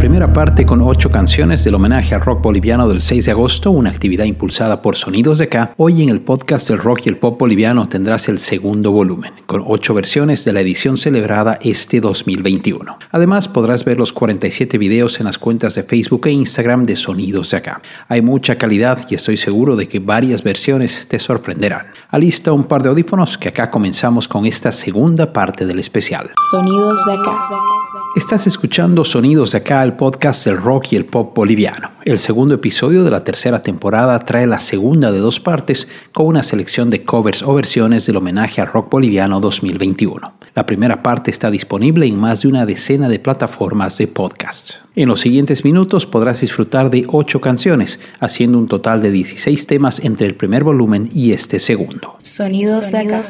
primera parte con ocho canciones del homenaje al rock boliviano del 6 de agosto, una actividad impulsada por Sonidos de Acá, hoy en el podcast del rock y el pop boliviano tendrás el segundo volumen, con ocho versiones de la edición celebrada este 2021. Además, podrás ver los 47 videos en las cuentas de Facebook e Instagram de Sonidos de Acá. Hay mucha calidad y estoy seguro de que varias versiones te sorprenderán. Alista un par de audífonos que acá comenzamos con esta segunda parte del especial. Sonidos de acá. Estás escuchando Sonidos de acá, el podcast del rock y el pop boliviano. El segundo episodio de la tercera temporada trae la segunda de dos partes con una selección de covers o versiones del homenaje al rock boliviano 2021. La primera parte está disponible en más de una decena de plataformas de podcasts. En los siguientes minutos podrás disfrutar de ocho canciones, haciendo un total de 16 temas entre el primer volumen y este segundo. Sonidos de acá.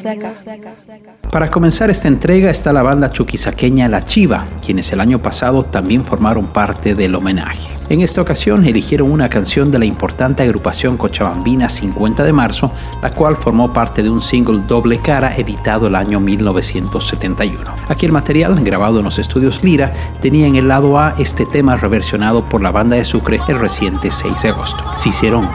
Para comenzar esta entrega está la banda chuquisaqueña La Chiva, quienes el año pasado también formaron parte del homenaje. En esta ocasión eligieron una canción de la importante agrupación cochabambina 50 de marzo, la cual formó parte de un single doble cara editado el año 1971. Aquí el material, grabado en los estudios Lira, tenía en el lado A este tema reversionado por la banda de Sucre el reciente 6 de agosto. Cicerón.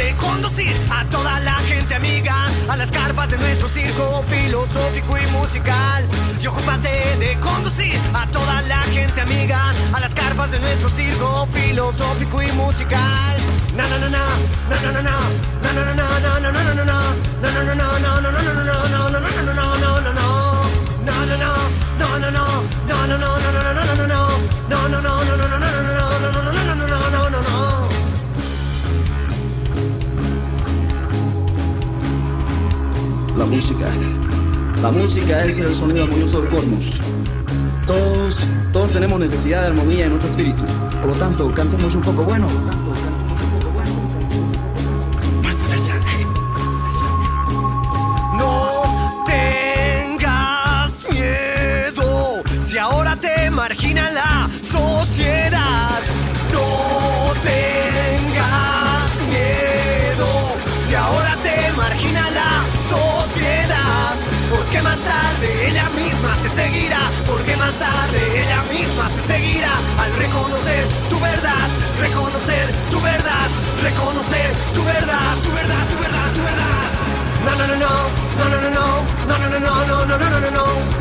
De conducir a toda la gente amiga a las carpas de nuestro circo filosófico y musical. Y ocúpate de conducir a toda la gente amiga a las carpas de nuestro circo filosófico y musical. Na na na na na na na na na na na na na na na na na na na música. La música es el sonido armonioso del cosmos. Todos, todos tenemos necesidad de armonía en nuestro espíritu. Por lo tanto, cantemos un poco bueno. No tengas miedo si ahora te margina la seguirá. Porque más tarde ella misma seguirá. Al reconocer tu verdad, reconocer tu verdad, reconocer tu verdad, tu verdad, tu verdad, tu verdad. No, no, no, no, no, no, no, no, no, no, no, no, no, no, no, no,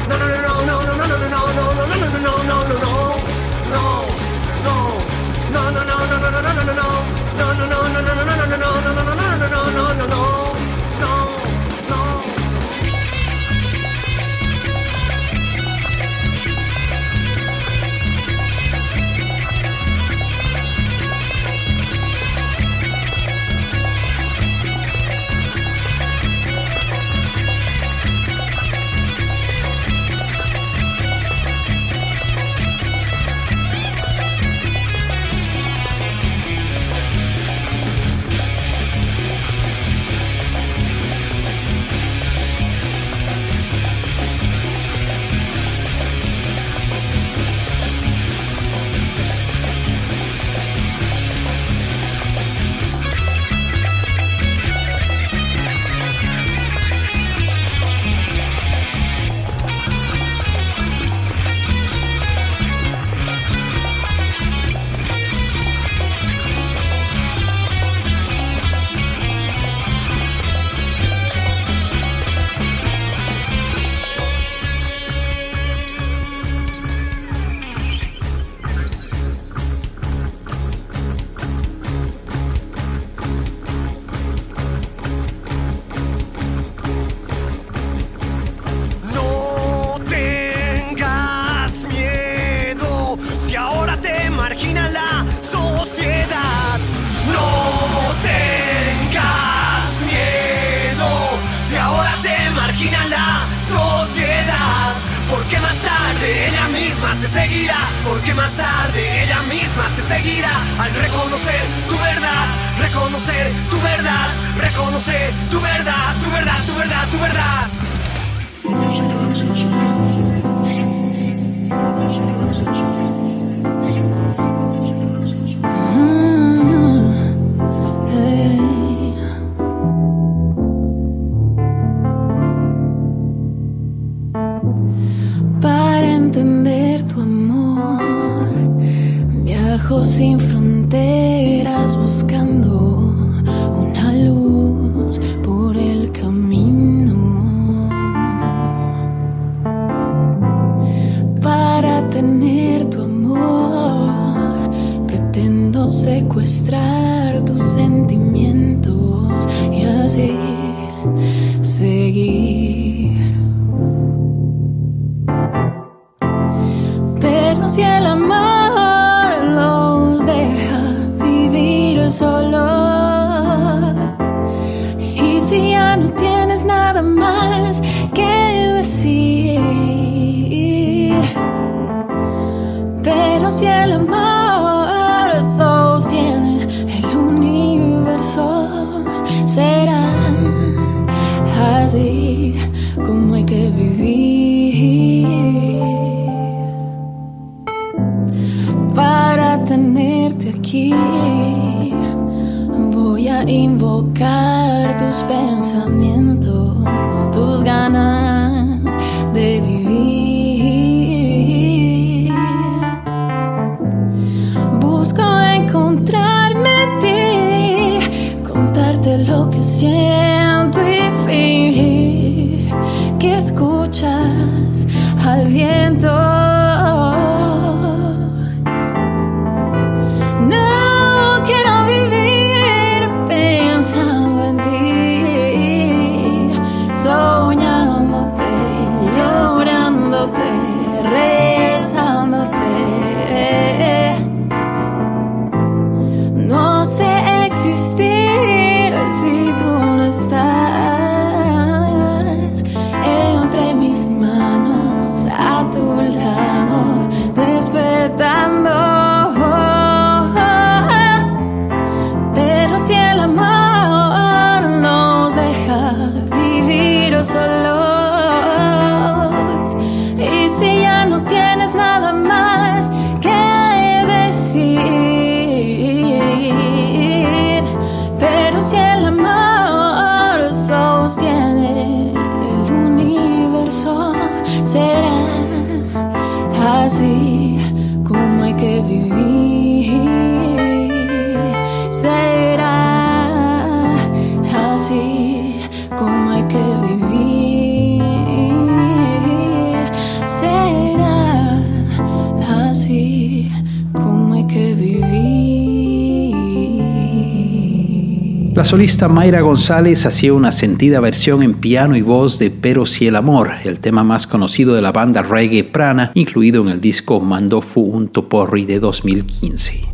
solista Mayra González hacía una sentida versión en piano y voz de Pero si el amor, el tema más conocido de la banda reggae Prana, incluido en el disco Mandofu un Toporri de 2015.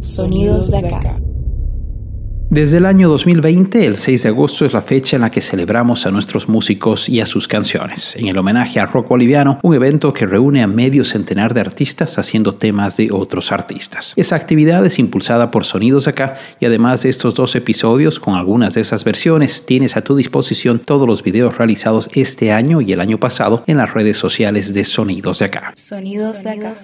Sonidos de acá. Desde el año 2020, el 6 de agosto es la fecha en la que celebramos a nuestros músicos y a sus canciones, en el homenaje al rock boliviano, un evento que reúne a medio centenar de artistas haciendo temas de otros artistas. Esa actividad es impulsada por Sonidos Acá y además de estos dos episodios, con algunas de esas versiones, tienes a tu disposición todos los videos realizados este año y el año pasado en las redes sociales de Sonidos de Acá. Sonidos de acá.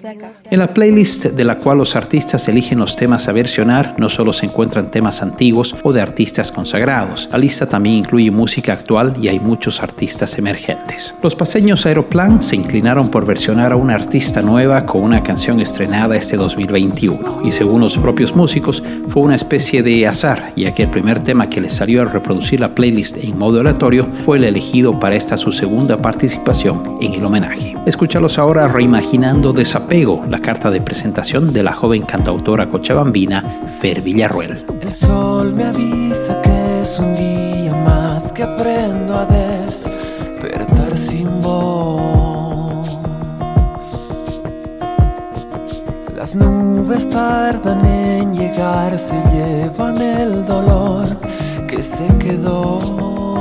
En la playlist de la cual los artistas eligen los temas a versionar, no solo se encuentran temas antiguos o de artistas consagrados. La lista también incluye música actual y hay muchos artistas emergentes. Los paseños Aeroplan se inclinaron por versionar a una artista nueva con una canción estrenada este 2021 y según los propios músicos fue una especie de azar, ya que el primer tema que les salió al reproducir la playlist en modo aleatorio fue el elegido para esta su segunda participación en el homenaje. Escúchalos ahora reimaginando Desapego, la carta de presentación de la joven cantautora cochabambina Fer Villarruel. El sol me avisa que es un día más que aprendo a despertar sin voz. Las nubes tardan en llegar, se llevan el dolor que se quedó.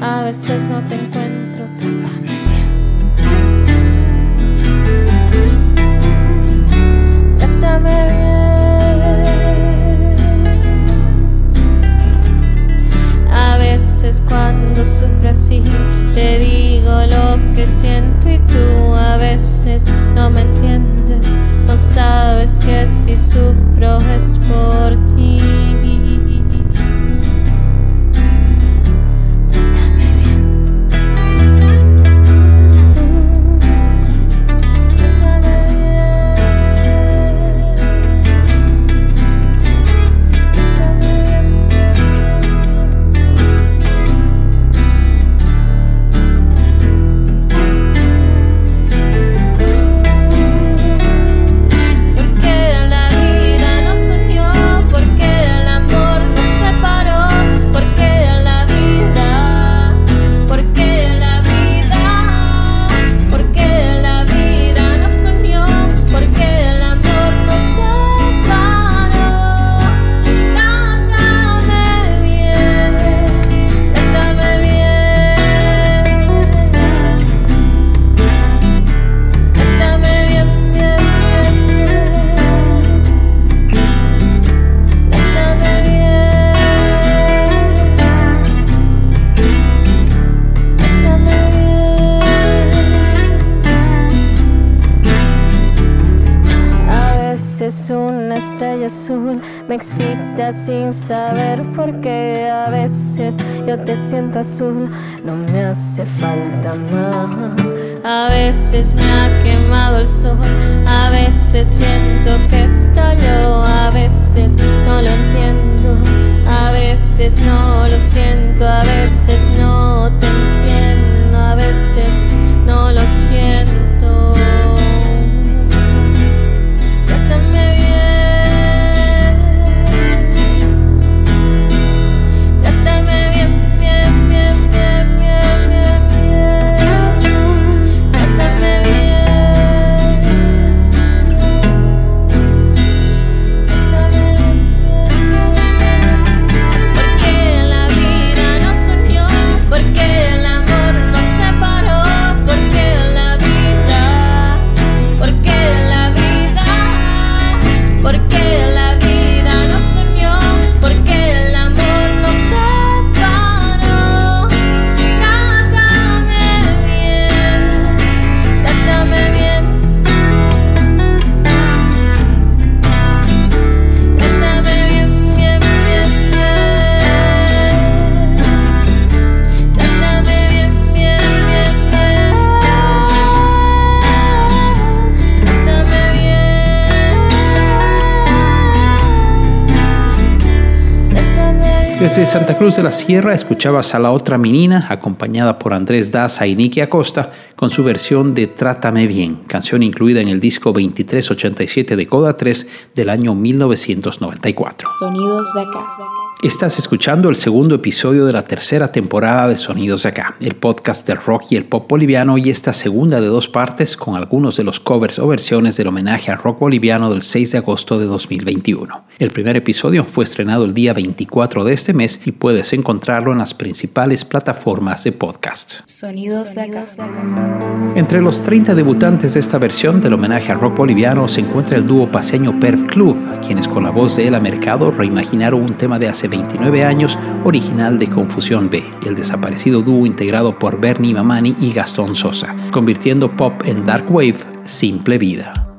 A veces no te encuentro, trátame bien. Trátame bien. A veces cuando sufro así, te digo lo que siento y tú a veces no me entiendes. No sabes que si sufro es por ti. 能 Cruz de la Sierra escuchabas a la otra menina, acompañada por Andrés Daza y Nicky Acosta, con su versión de Trátame Bien, canción incluida en el disco 2387 de Coda 3 del año 1994. Sonidos de acá. Estás escuchando el segundo episodio de la tercera temporada de Sonidos de Acá, el podcast del rock y el pop boliviano y esta segunda de dos partes con algunos de los covers o versiones del homenaje al rock boliviano del 6 de agosto de 2021. El primer episodio fue estrenado el día 24 de este mes y puedes encontrarlo en las principales plataformas de podcast. Sonidos de acá. Entre los 30 debutantes de esta versión del homenaje al rock boliviano se encuentra el dúo paseño Perf Club, quienes con la voz de Ela Mercado reimaginaron un tema de hace 29 años, original de Confusión B, el desaparecido dúo integrado por Bernie Mamani y Gastón Sosa, convirtiendo pop en dark wave, simple vida.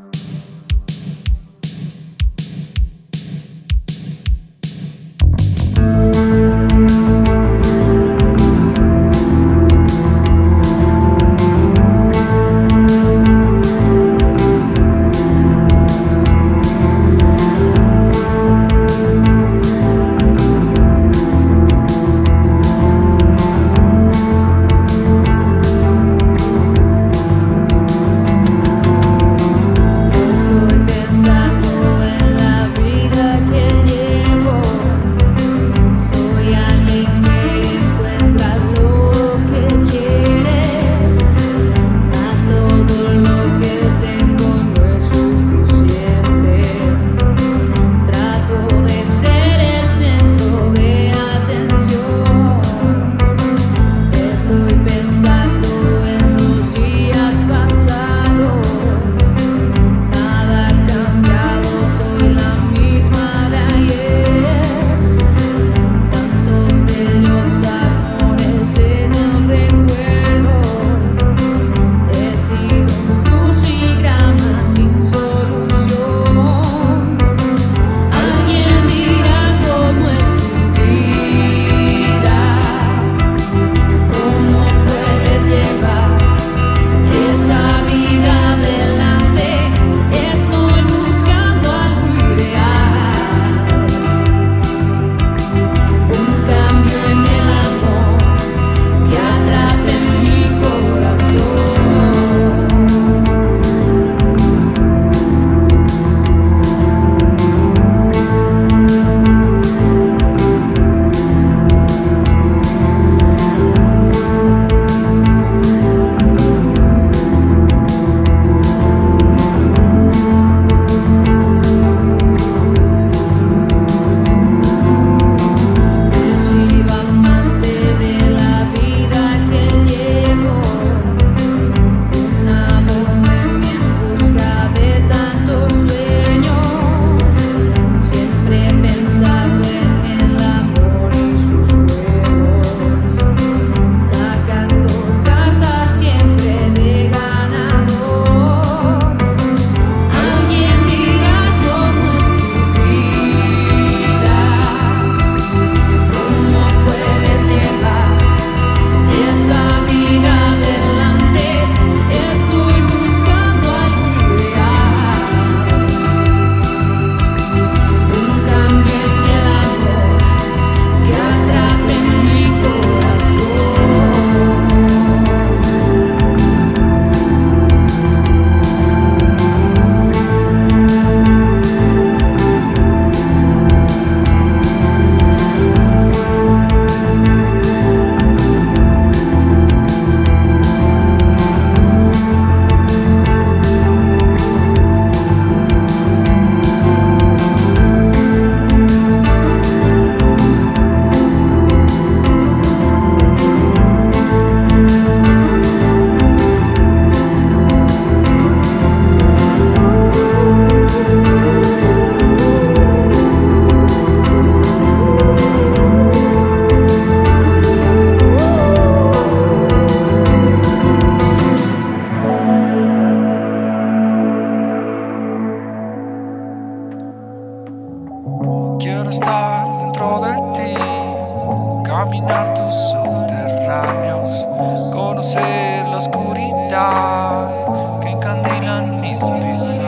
Caminar tus subterráneos, conocer la oscuridad que encandilan mis pies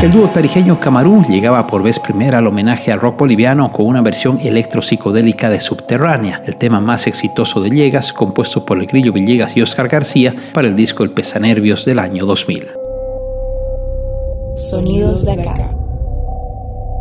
El dúo tarijeño Camarú llegaba por vez primera al homenaje al rock boliviano con una versión electro-psicodélica de Subterránea, el tema más exitoso de Llegas, compuesto por el Grillo Villegas y Oscar García para el disco El Pesanervios del año 2000. Sonidos de acá.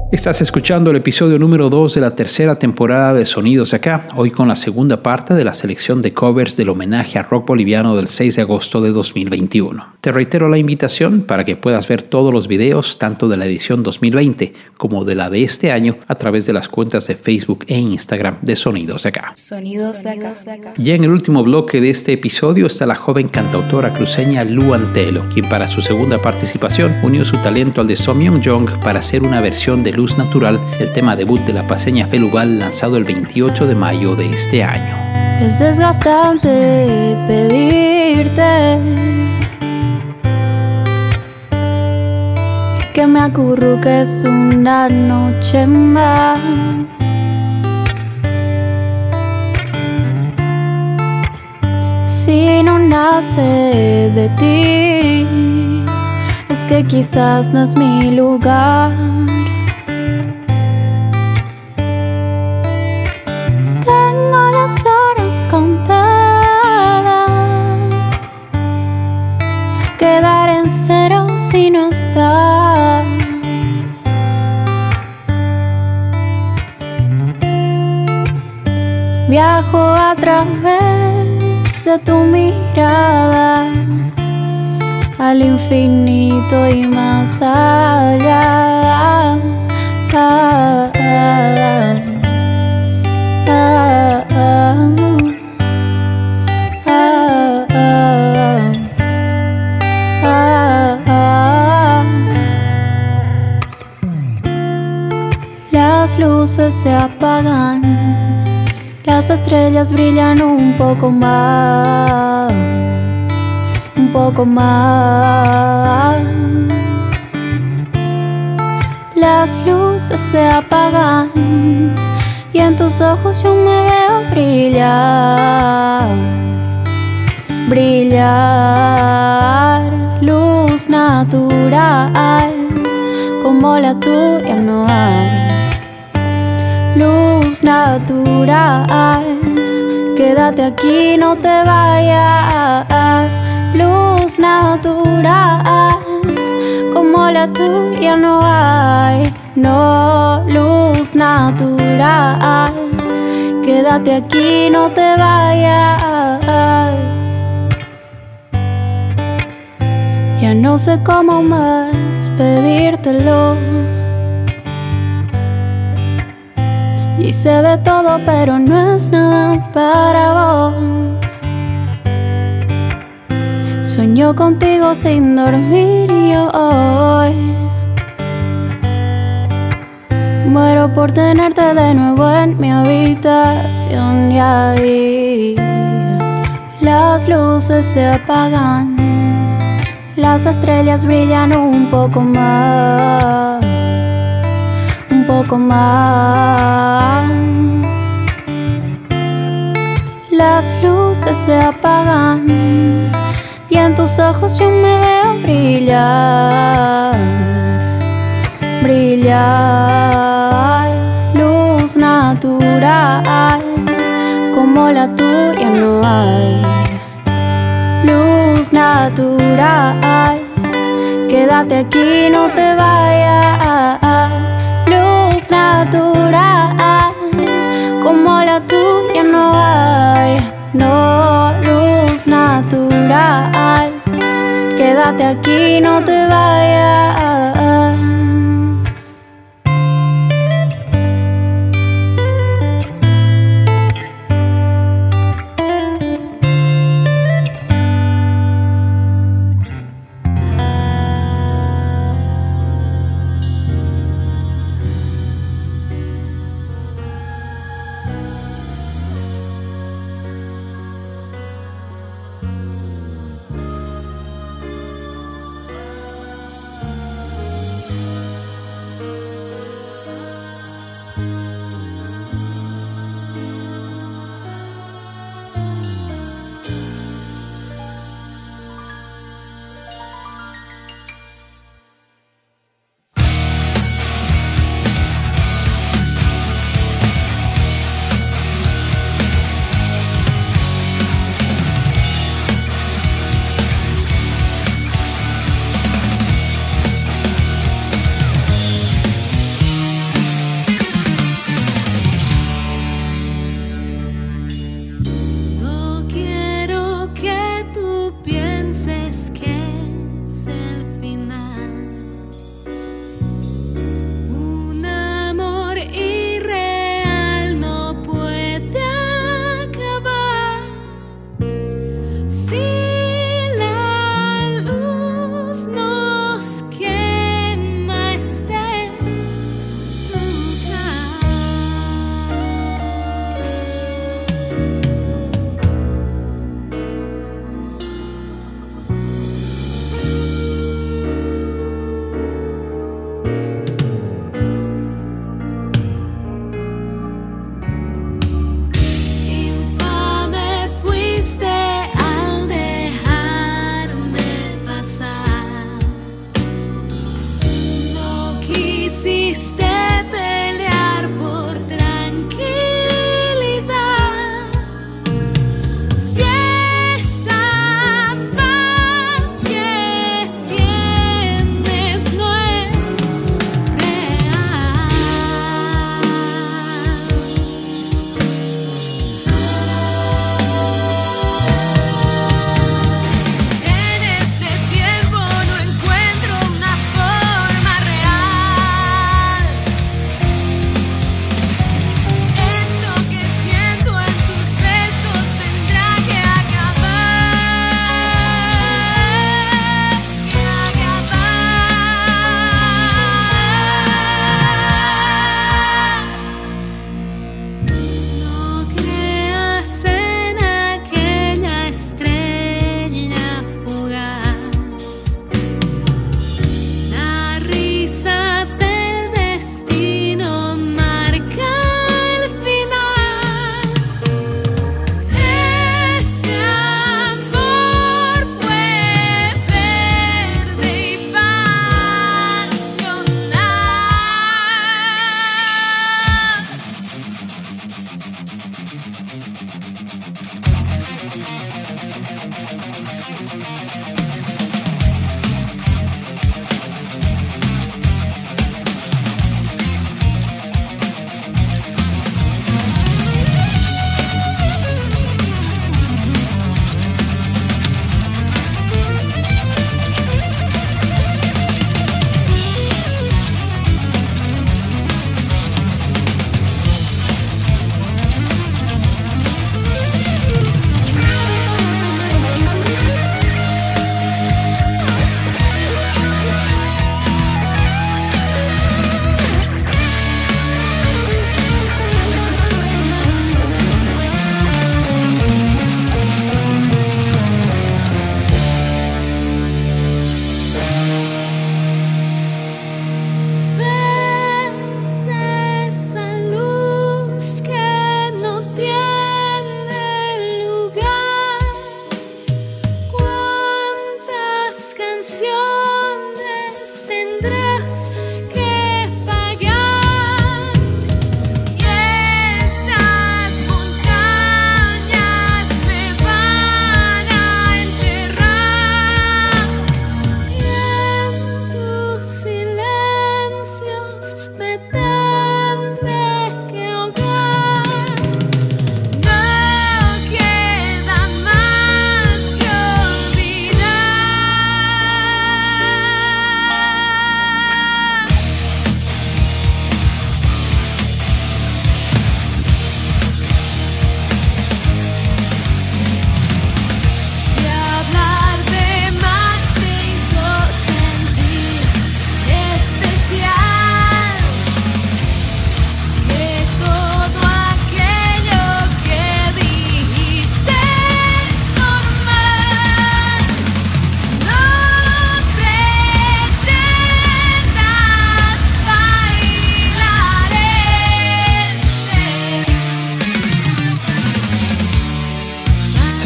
Estás escuchando el episodio número 2 de la tercera temporada de Sonidos Acá, hoy con la segunda parte de la selección de covers del homenaje a rock boliviano del 6 de agosto de 2021. Te reitero la invitación para que puedas ver todos los videos, tanto de la edición 2020 como de la de este año, a través de las cuentas de Facebook e Instagram de Sonidos Acá. Sonidos de acá. Ya en el último bloque de este episodio está la joven cantautora cruceña Lu Antelo, quien para su segunda participación unió su talento al de Somyeon Jong para hacer una versión de Luz Natural, el tema debut de la paseña Felugal lanzado el 28 de mayo de este año. Es desgastante pedirte que me acurruques una noche más. Si no nace de ti, es que quizás no es mi lugar. Viajo a través de tu mirada al infinito y más allá. Las luces se apagan, las estrellas brillan un poco más, un poco más. Las luces se apagan y en tus ojos yo me veo brillar, brillar, luz natural, como la tuya no hay, luz natural, quédate aquí, no te vayas, luz natural, como la tuya no hay. No, luz natural. Quédate aquí, no te vayas. Ya no sé cómo más pedírtelo. Hice de todo, pero no es nada para vos. Sueño contigo sin dormir yo hoy. Muero por tenerte de nuevo en mi habitación y ahí las luces se apagan, las estrellas brillan un poco más, poco más. Las luces se apagan y en tus ojos yo me veo brillar brillar, luz natural, como la tuya no hay. Luz natural, quédate aquí, no te vayas. Natural, como la tuya no hay. No, luz natural, quédate aquí, no te vayas.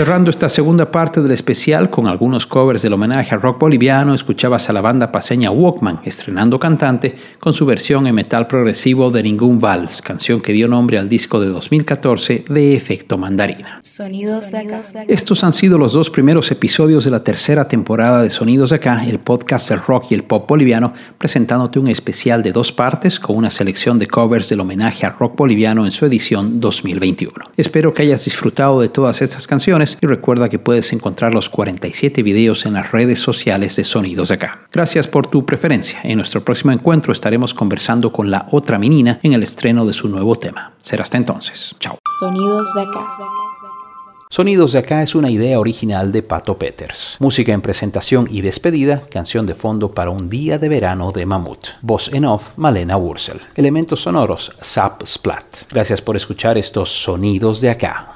Cerrando esta segunda parte del especial con algunos covers del homenaje al rock boliviano, escuchabas a la banda paseña Walkman, estrenando cantante, con su versión en metal progresivo de Ningún Vals, canción que dio nombre al disco de 2014 de Efecto Mandarina. Sonidos de acá. Estos han sido los dos primeros episodios de la tercera temporada de Sonidos de Acá, el podcast del rock y el pop boliviano, presentándote un especial de dos partes con una selección de covers del homenaje al rock boliviano en su edición 2021. Espero que hayas disfrutado de todas estas canciones y recuerda que puedes encontrar los 47 videos en las redes sociales de Sonidos de Acá. Gracias por tu preferencia. En nuestro próximo encuentro estaremos conversando con la otra menina en el estreno de su nuevo tema. Será hasta entonces. Chao. Sonidos de acá. Sonidos de acá es una idea original de Pato Peters. Música en presentación y despedida, canción de fondo para un día de verano de Mamut. Voz en off, Malena Wursel. Elementos sonoros, Zap Splat. Gracias por escuchar estos Sonidos de acá.